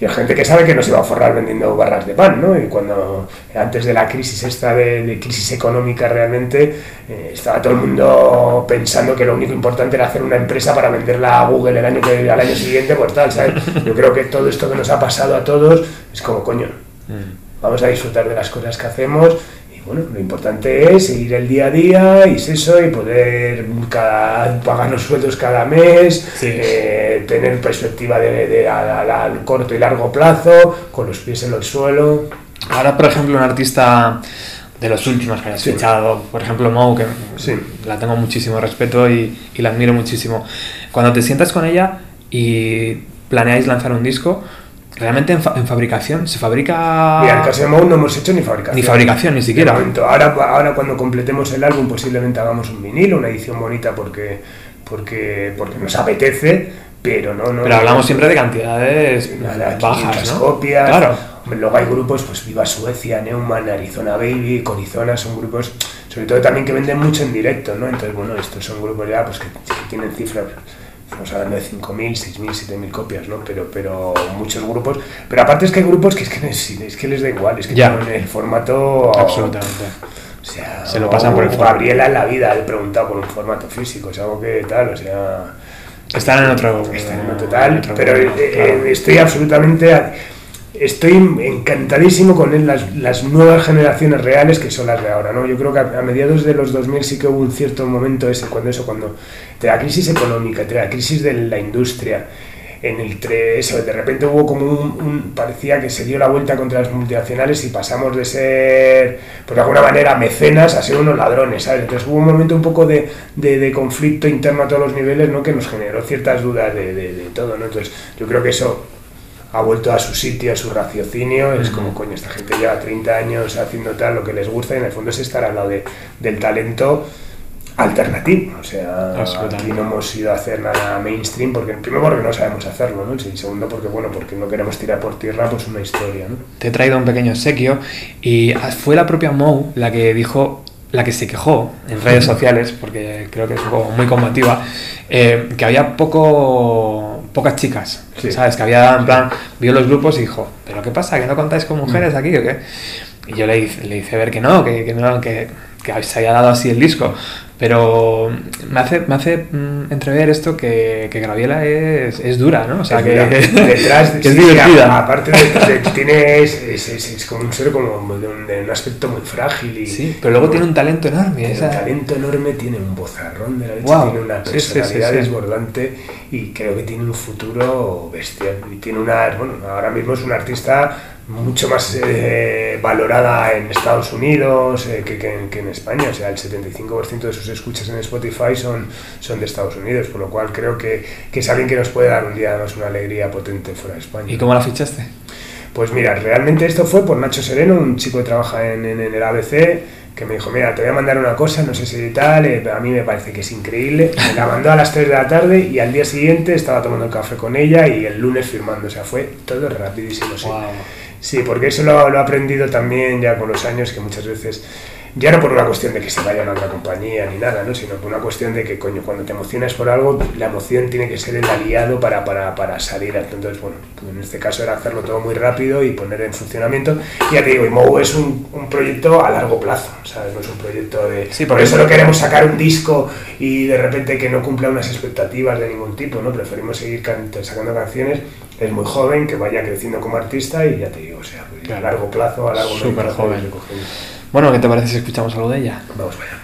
Y hay gente que sabe que no se va a forrar vendiendo barras de pan, ¿no? Y cuando antes de la crisis esta de, de crisis económica realmente, eh, estaba todo el mundo pensando que lo único importante era hacer una empresa para venderla a Google el año que, al año siguiente, pues tal, ¿sabes? Yo creo que todo esto que nos ha pasado a todos es como, coño, Mm. vamos a disfrutar de las cosas que hacemos bueno, lo importante es seguir el día a día y es eso y poder cada, pagar los sueldos cada mes, Sí. eh, tener perspectiva de, de a, a- a corto y largo plazo, con los pies en el suelo. Ahora, por ejemplo, un artista de los últimos que hayas Sí. fichado, por ejemplo, Mou, que Sí. la tengo muchísimo respeto y, y la admiro muchísimo. Cuando te sientas con ella y planeáis lanzar un disco, realmente en, fa- en fabricación se fabrica. Mira, en el caso de Mou no hemos hecho ni fabricación. Ni fabricación, ni siquiera. Ahora, ahora cuando completemos el álbum posiblemente hagamos un vinilo, una edición bonita porque, porque, porque nos apetece, pero no... no Pero hablamos siempre de cantidades Nada, bajas, 500 ¿no? copias. Claro. Luego hay grupos, pues Viva Suecia, Neumann, Arizona Baby, Corizona, son grupos, sobre todo también que venden mucho en directo, ¿no? Entonces, bueno, estos son grupos ya pues que, que tienen cifras, estamos hablando de 5.000, 6.000, 7.000 copias, ¿no? Pero, pero muchos grupos, pero aparte es que hay grupos que es que, les- es que les da igual, es que Ya. tienen el formato... Absolutamente. O sea, Se lo pasan por el o formato. Gabriela en la vida le he preguntado por un formato físico, es algo que tal, o sea... Están en otro. Está en otro pero mundo, eh, claro. eh, estoy absolutamente. Estoy encantadísimo con las, las nuevas generaciones reales que son las de ahora, ¿no? Yo creo que a, mediados de los 2000 sí que hubo un cierto momento ese, cuando eso, cuando de la crisis económica, de la crisis de la industria, en el eso, de repente hubo como un, parecía que se dio la vuelta contra las multinacionales y pasamos de ser, pues de alguna manera, mecenas a ser unos ladrones, ¿sabes? Entonces hubo un momento un poco de, de- de conflicto interno a todos los niveles, ¿no? Que nos generó ciertas dudas de- de todo, ¿no? Entonces yo creo que eso ha vuelto a su sitio, a su raciocinio, es como, coño, esta gente lleva 30 años haciendo tal lo que les gusta y en el fondo es estar al lado de- del talento alternativo, o sea, aquí no hemos ido a hacer nada mainstream, porque primero porque no sabemos hacerlo, ¿no? Y segundo porque, bueno, porque no queremos tirar por tierra pues una historia, ¿no? te he traído un pequeño obsequio y fue la propia Mou la que dijo, la que se quejó en redes sociales, porque creo que es un poco muy combativa, eh, que había poco pocas chicas, Sí. ¿sabes? Que había, en plan, vio los grupos y dijo, ¿pero qué pasa? ¿Que no contáis con mujeres aquí o qué? Y yo le hice, le hice ver que no, que, que no, que, que se haya dado así el disco. Pero me hace, me hace mm, entrever esto que, que Graviela es, es dura, ¿no? O sea, Es que, dura. detrás que es sí, divertida. aparte de, de- tiene es, es- como un ser como de un, de un aspecto muy frágil y Sí, pero luego tiene un talento enorme. tiene esa- un talento enorme tiene un bozarrón de la leche tiene una Sí, sí, sí, personalidad sí. desbordante y creo que tiene un futuro bestial y tiene una bueno ahora mismo es una artista mucho más eh, valorada en Estados Unidos eh, que, que en, que en España o sea el 75% de sus escuchas en Spotify son, son de Estados Unidos por lo cual creo que, que es alguien que nos puede dar un día más una alegría potente fuera de España ¿Y cómo la fichaste? pues mira, realmente esto fue por Nacho Sereno, un chico que trabaja en, en- en el ABC, que me dijo, mira, te voy a mandar una cosa, no sé si tal, eh, pero a mí me parece que es increíble. Me la mandó a las 3 de la tarde y al día siguiente estaba tomando el café con ella y el lunes firmando, o sea, fue todo rapidísimo. Sí. Sí porque eso lo, lo he aprendido también ya con los años, que muchas veces, ya no por una cuestión de que se vayan a otra compañía ni nada, ¿no? sino por una cuestión de que, coño, cuando te emocionas por algo, la emoción tiene que ser el aliado para, para, para salir. Entonces, bueno, pues en este caso era hacerlo todo muy rápido y poner en funcionamiento. Y ya te digo, Imou es un, un proyecto a largo plazo, ¿sabes? No es un proyecto de... Sí, por eso no queremos sacar un disco y de repente que no cumpla unas expectativas de ningún tipo, ¿no? Preferimos seguir can- sacando canciones. Es muy joven, que vaya creciendo como artista y ya te digo, o sea, a largo plazo, a largo medio Súper plazo, joven. Bueno, ¿qué te parece si escuchamos algo de ella? Vamos allá.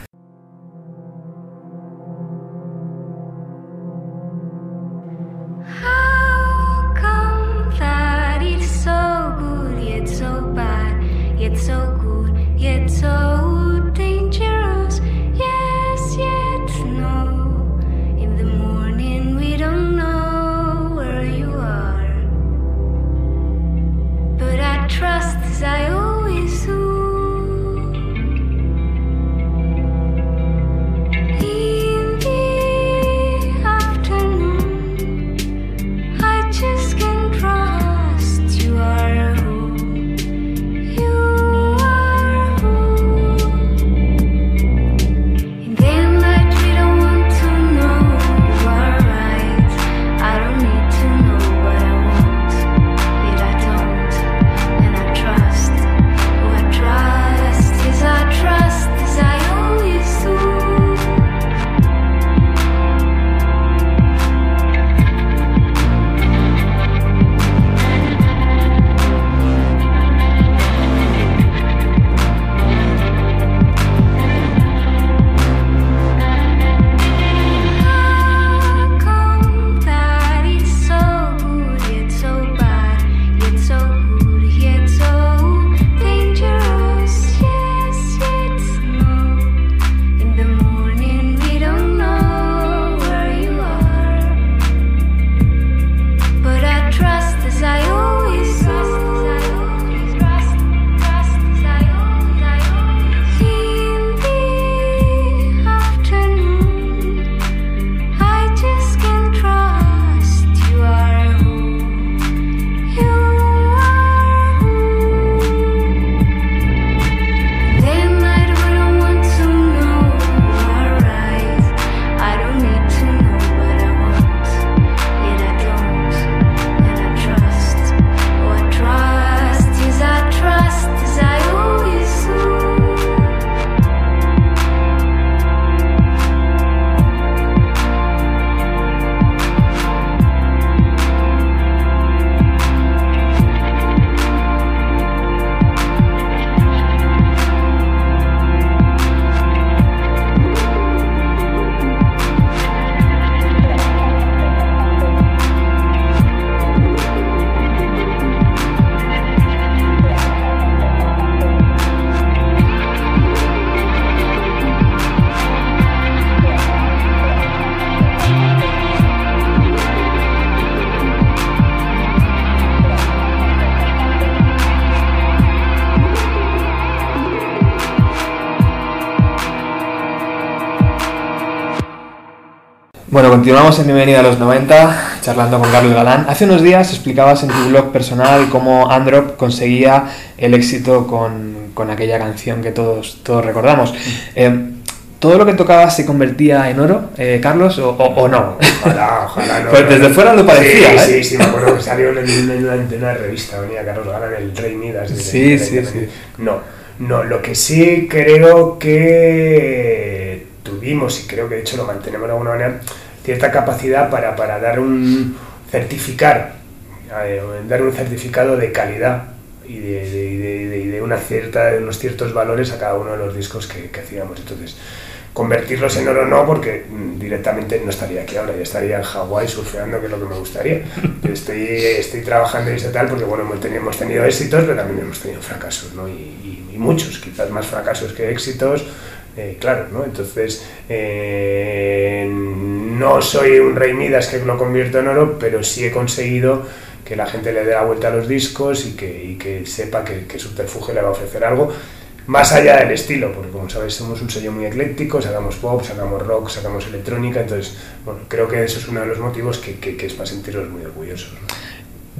Continuamos en Bienvenida a los 90, charlando con Carlos Galán. Hace unos días explicabas en tu blog personal cómo Androp conseguía el éxito con, con aquella canción que todos, todos recordamos. Eh, ¿Todo lo que tocabas se convertía en oro, eh, Carlos, o, o- o no? Ojalá, ojalá no. Pues desde fuera lo parecía, Sí, ¿eh? sí, sí, me acuerdo que salió en, una, en una revista, venía Carlos Galán, el Rey Midas. de- Sí, sí, sí. No, no, lo que sí creo que tuvimos, y creo que de hecho lo mantenemos de alguna manera, cierta capacidad para, para dar un certificar, eh, dar un certificado de calidad y de, de- de- de- de una cierta, de unos ciertos valores a cada uno de los discos que, que hacíamos. Entonces, convertirlos en oro no, porque mm, directamente no estaría aquí ahora, ya estaría en Hawái surfeando, que es lo que me gustaría. Estoy, estoy trabajando en ese tal, porque bueno, hemos tenido, hemos tenido éxitos, pero también hemos tenido fracasos, ¿no? Y, y- y muchos, quizás más fracasos que éxitos. Eh, claro, ¿no? Entonces, eh, no soy un rey Midas que lo convierto en oro, pero sí he conseguido que la gente le dé la vuelta a los discos y que, que sepa que, que Subterfuge le va a ofrecer algo más allá del estilo, porque como sabes somos un sello muy ecléctico, sacamos pop, sacamos rock, sacamos electrónica, entonces bueno, creo que eso es uno de los motivos que, que- que es para sentirnos muy orgullosos.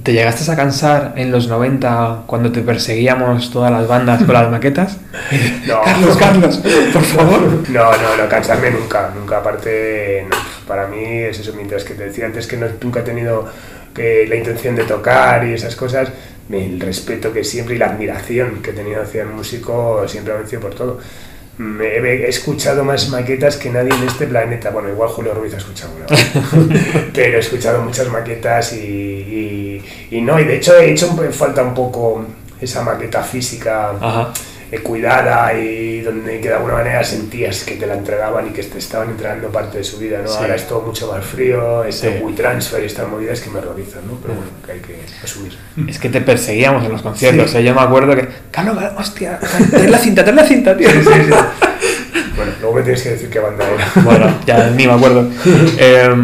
¿Te llegaste a cansar en los 90 cuando te perseguíamos todas las bandas con las maquetas? No. Carlos, Carlos, por favor. No, no, no, cansarme nunca, nunca. Aparte, no, para mí es eso, mientras que te decía antes que no, nunca he tenido que, la intención de tocar y esas cosas, el respeto que siempre y la admiración que he tenido hacia el músico siempre ha vencido por todo. Me he, escuchado más maquetas que nadie en este planeta. Bueno, igual Julio Ruiz ha escuchado una, pero he escuchado muchas maquetas y, y, y no, y de hecho he hecho falta un poco esa maqueta física Ajá. Eh, cuidada y donde que de alguna manera sentías que te la entregaban y que te estaban entregando parte de su vida, ¿no? Sí. Ahora es todo mucho más frío, este Sí. WeTransfer y estas movidas que me horrorizan, ¿no? Pero bueno, que hay que asumir. Es que te perseguíamos en los conciertos. Sí. ¿eh? Yo me acuerdo que. Carlos, hostia, ten la cinta, ten la cinta, tío. Me tienes que decir qué banda era. Bueno, ya ni me acuerdo. Eh,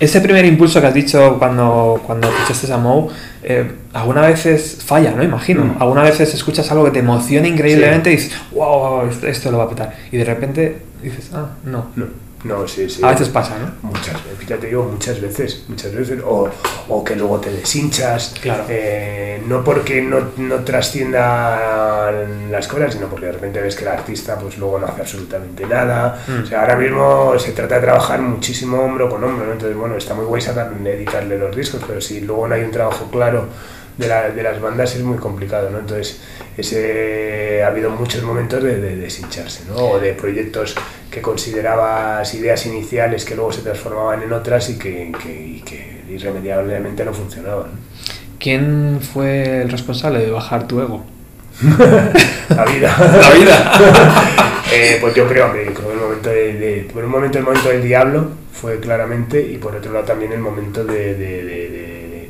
ese primer impulso que has dicho cuando, cuando escuchaste a Moe, eh, algunas veces falla, ¿no? Imagino. Mm. Algunas veces escuchas algo que te emociona increíblemente y dices, wow, esto, esto lo va a petar. Y de repente dices, ah, no. No, no, sí, sí. A veces pasa, ¿no? Muchas veces, ya te digo, muchas veces, muchas veces, o, o que luego te deshinchas, Claro. eh, no porque no, no trasciendan las cosas, sino porque de repente ves que el artista pues luego no hace absolutamente nada, Mm. o sea, ahora mismo se trata de trabajar muchísimo hombro con hombro, ¿no? entonces bueno, está muy guay sacar, editarle los discos, pero si luego no hay un trabajo claro de, la- de las bandas es muy complicado, ¿no? Entonces, ese, ha habido muchos momentos de, de deshincharse, ¿no? O de proyectos que considerabas ideas iniciales que luego se transformaban en otras y que, que- y que irremediablemente no funcionaban. ¿Quién fue el responsable de bajar tu ego? La vida. La vida. Eh, pues yo creo que el momento de, de- por un momento el momento del diablo fue claramente y por otro lado también el momento de, de- de-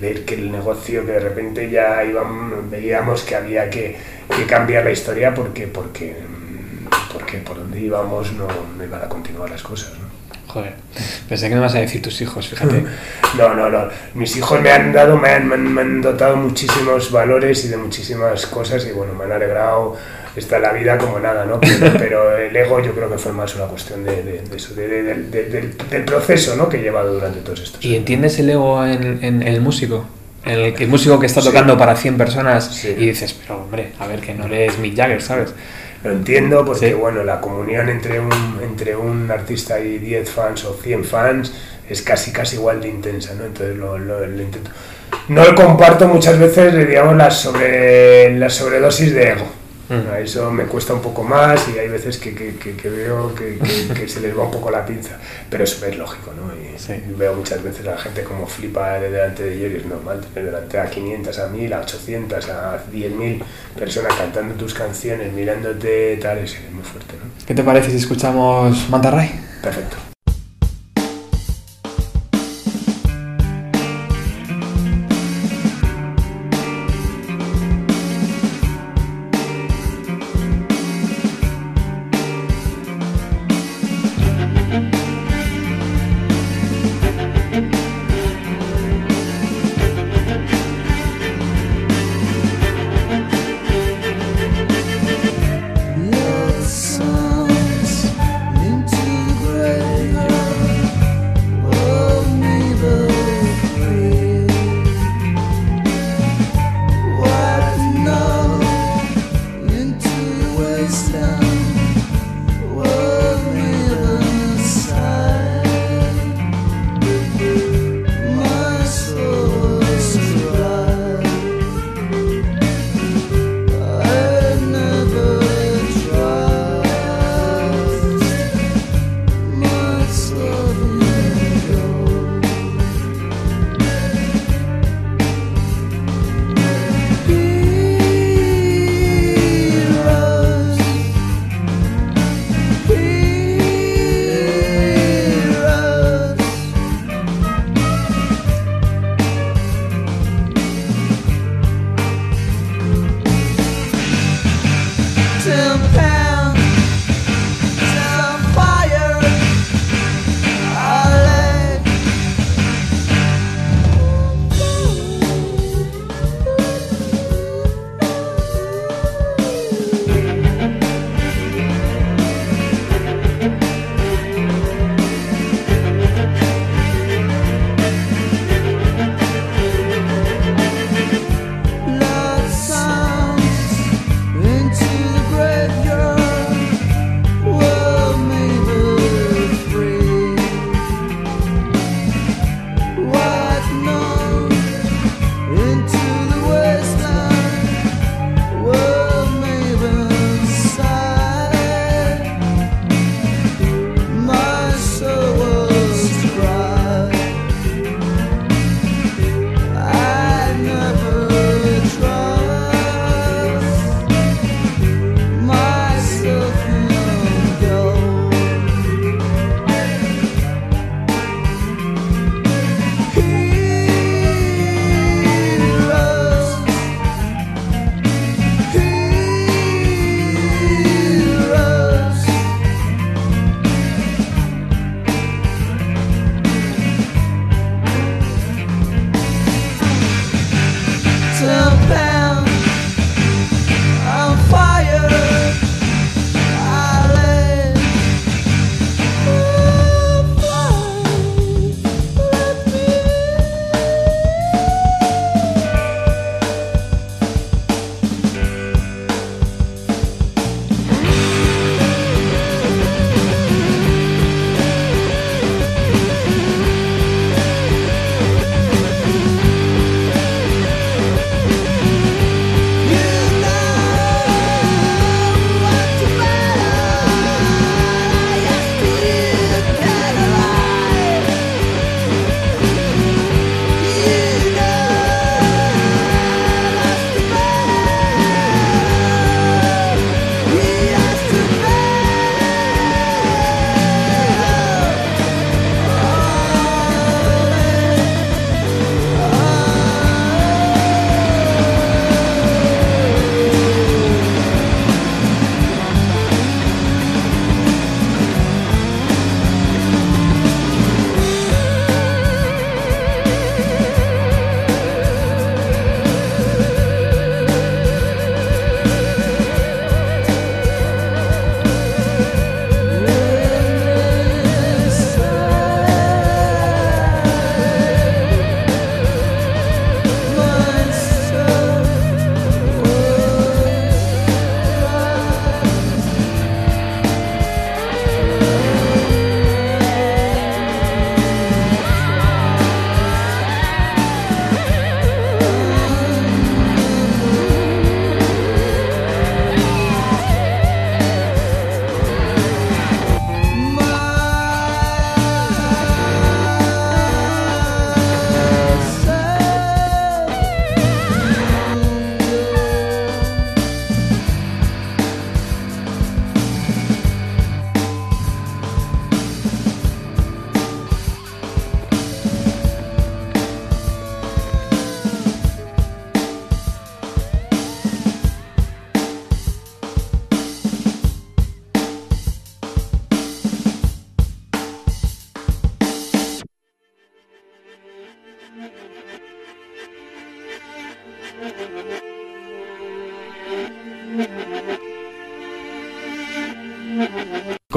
ver que el negocio que de repente ya íbamos, veíamos que había que, que cambiar la historia porque porque porque por donde íbamos no, no iban a continuar las cosas ¿no? Joder, pensé que me vas a decir tus hijos, fíjate. No, no, no. Mis hijos me han dado, me han, me han- me han dotado muchísimos valores y de muchísimas cosas y bueno, me han alegrado esta la vida como nada, ¿no? Pero, pero el ego yo creo que fue más una cuestión de, de- de eso, de- de- de- de- del, del proceso, ¿no? Que he llevado durante todos estos ¿Y años. entiendes el ego en, en el músico? El, el músico que está Sí. tocando para 100 personas Sí. y dices, pero hombre, a ver, que no eres Mick Jagger, ¿sabes? Lo entiendo porque, Sí. bueno, la comunión entre un, entre un artista y 10 fans o 100 fans es casi, casi igual de intensa, ¿no? Entonces lo, lo- lo intento. No lo comparto muchas veces, digamos, la, sobre, la sobredosis de ego. Mm. A Eso me cuesta un poco más y hay veces que, que- que- que veo que, se les va un poco la pinza, pero eso es lógico, ¿no? Y Sí. veo muchas veces a la gente como flipa de delante de ellos y es normal tener delante a 500, a 1000, a 800, a 10.000 personas cantando tus canciones, mirándote, tal, es muy fuerte, ¿no? ¿Qué te parece si escuchamos Manta Ray? Perfecto.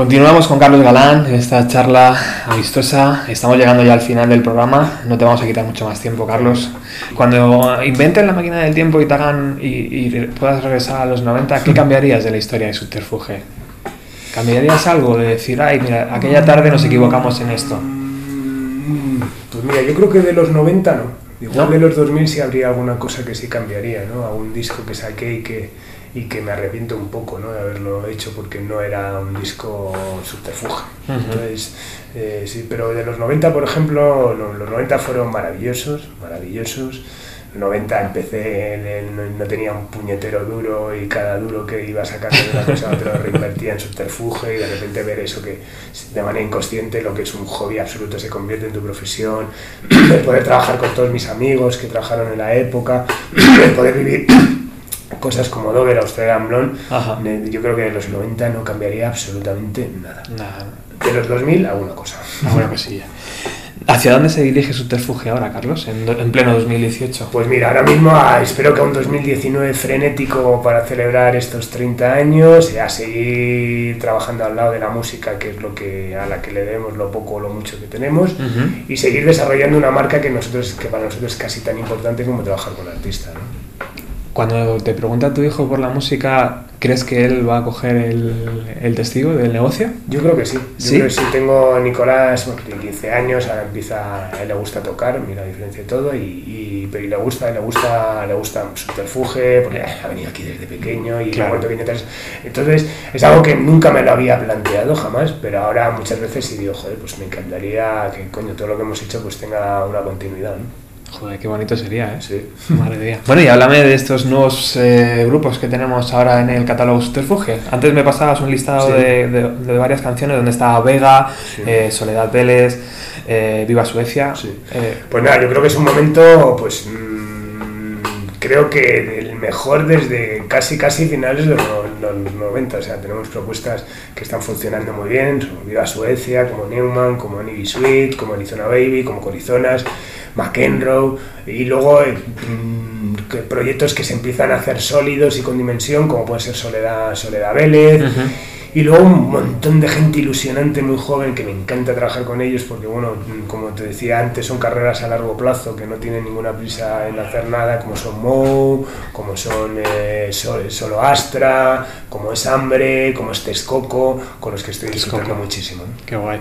Continuamos con Carlos Galán en esta charla amistosa. Estamos llegando ya al final del programa. No te vamos a quitar mucho más tiempo, Carlos. Cuando inventen la máquina del tiempo y te hagan y, y puedas regresar a los 90, ¿qué cambiarías de la historia de Subterfuge? ¿Cambiarías algo de decir, ay, mira, aquella tarde nos equivocamos en esto? Pues mira, yo creo que de los 90 no. Igual ¿No? de los 2000 sí habría alguna cosa que sí cambiaría, ¿no? Algún disco que saqué y que, y que me arrepiento un poco, ¿no? De haberlo hecho porque no era un disco subterfuge. Ujú. Entonces, eh, sí, pero de los 90, por ejemplo, no, los 90 fueron maravillosos, maravillosos. Los 90 empecé, no, tenía un puñetero duro y cada duro que iba sacando de una cosa a otra lo reinvertía en subterfuge y de repente ver eso que de manera inconsciente lo que es un hobby absoluto se convierte en tu profesión, el poder trabajar con todos mis amigos que trabajaron en la época, el poder vivir cosas como Dover, Ajá. eh, yo creo que de los 90 no cambiaría absolutamente nada. Nada, De los 2000, alguna cosa. alguna cosilla. ¿Hacia dónde se dirige Subterfuge ahora, Carlos, en, en pleno 2018? Pues mira, ahora mismo ah, espero que un 2019 frenético para celebrar estos 30 años y a seguir trabajando al lado de la música, que es lo que a la que le debemos lo poco o lo mucho que tenemos, Ujú. y seguir desarrollando una marca que nosotros que para nosotros es casi tan importante como trabajar con artistas. ¿no? Cuando te pregunta tu hijo por la música, ¿crees que él va a coger el, el testigo del negocio? Yo creo que sí. Yo ¿Sí? creo que sí. Tengo a Nicolás, bueno, tiene 15 años, ahora empieza, a él le gusta tocar, mira la diferencia y todo, y, y, pero y le gusta, le gusta, le gusta subterfuge, porque ha venido aquí desde pequeño y Claro. entonces, entonces es algo que nunca me lo había planteado jamás, pero ahora muchas veces sí digo, joder, pues me encantaría que coño todo lo que hemos hecho pues tenga una continuidad, ¿no? Joder, qué bonito sería, ¿eh? Sí. Madre mía. Bueno, y háblame de estos nuevos eh, grupos que tenemos ahora en el catálogo Subterfuge. Antes me pasabas un listado Sí. de, de- de varias canciones donde estaba Vega, Sí. eh, Soledad Vélez, eh, Viva Suecia. Sí. eh, Pues nada, yo creo que es un momento, pues mm, creo que el mejor desde casi casi finales de los, los 90. O sea, tenemos propuestas que están funcionando muy bien, como Viva Suecia, como Newman, como Sweet, como Arizona Baby, como Corizonas, McEnroe, y luego eh, mm, proyectos que se empiezan a hacer sólidos y con dimensión, como puede ser Soledad, Soledad Vélez. Y luego un montón de gente ilusionante, muy joven, que me encanta trabajar con ellos porque, bueno, como te decía antes, son carreras a largo plazo que no tienen ninguna prisa en hacer nada, como son Mou, como son eh, Sol- Solo Astra, como es Hambre, como es Texcoco, con los que estoy disfrutando Texcoco. muchísimo. ¿no? Qué guay.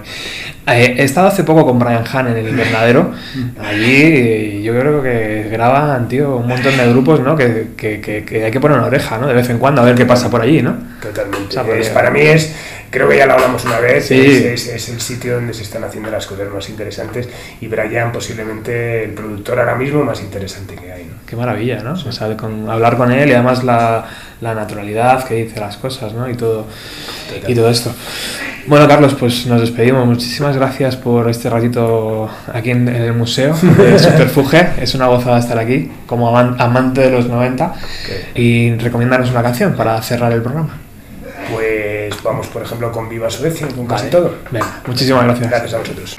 Eh, he estado hace poco con Brian Han en el invernadero. Allí eh, yo creo que graban, tío, un montón de grupos, ¿no? Que, que- que- que hay que poner una oreja, ¿no? De vez en cuando a ver qué pasa por allí, ¿no? Totalmente. O sea, Es- para mí es, creo que ya lo hablamos una vez, Sí. es, es- es el sitio donde se están haciendo las cosas más interesantes y Brian posiblemente el productor ahora mismo más interesante que hay. ¿no? Qué maravilla, ¿no? O sea, con, hablar con él y además la, la naturalidad que dice las cosas, ¿no? Y todo, y todo esto. Bueno, Carlos, pues nos despedimos. Muchísimas gracias por este ratito aquí en, en el museo de Superfuge. Es una gozada estar aquí como aman- amante de los 90 y recomendarnos una canción para cerrar el programa. Vamos, por ejemplo, con Viva Suecia, con casi todo. Venga, muchísimas gracias. Gracias a vosotros.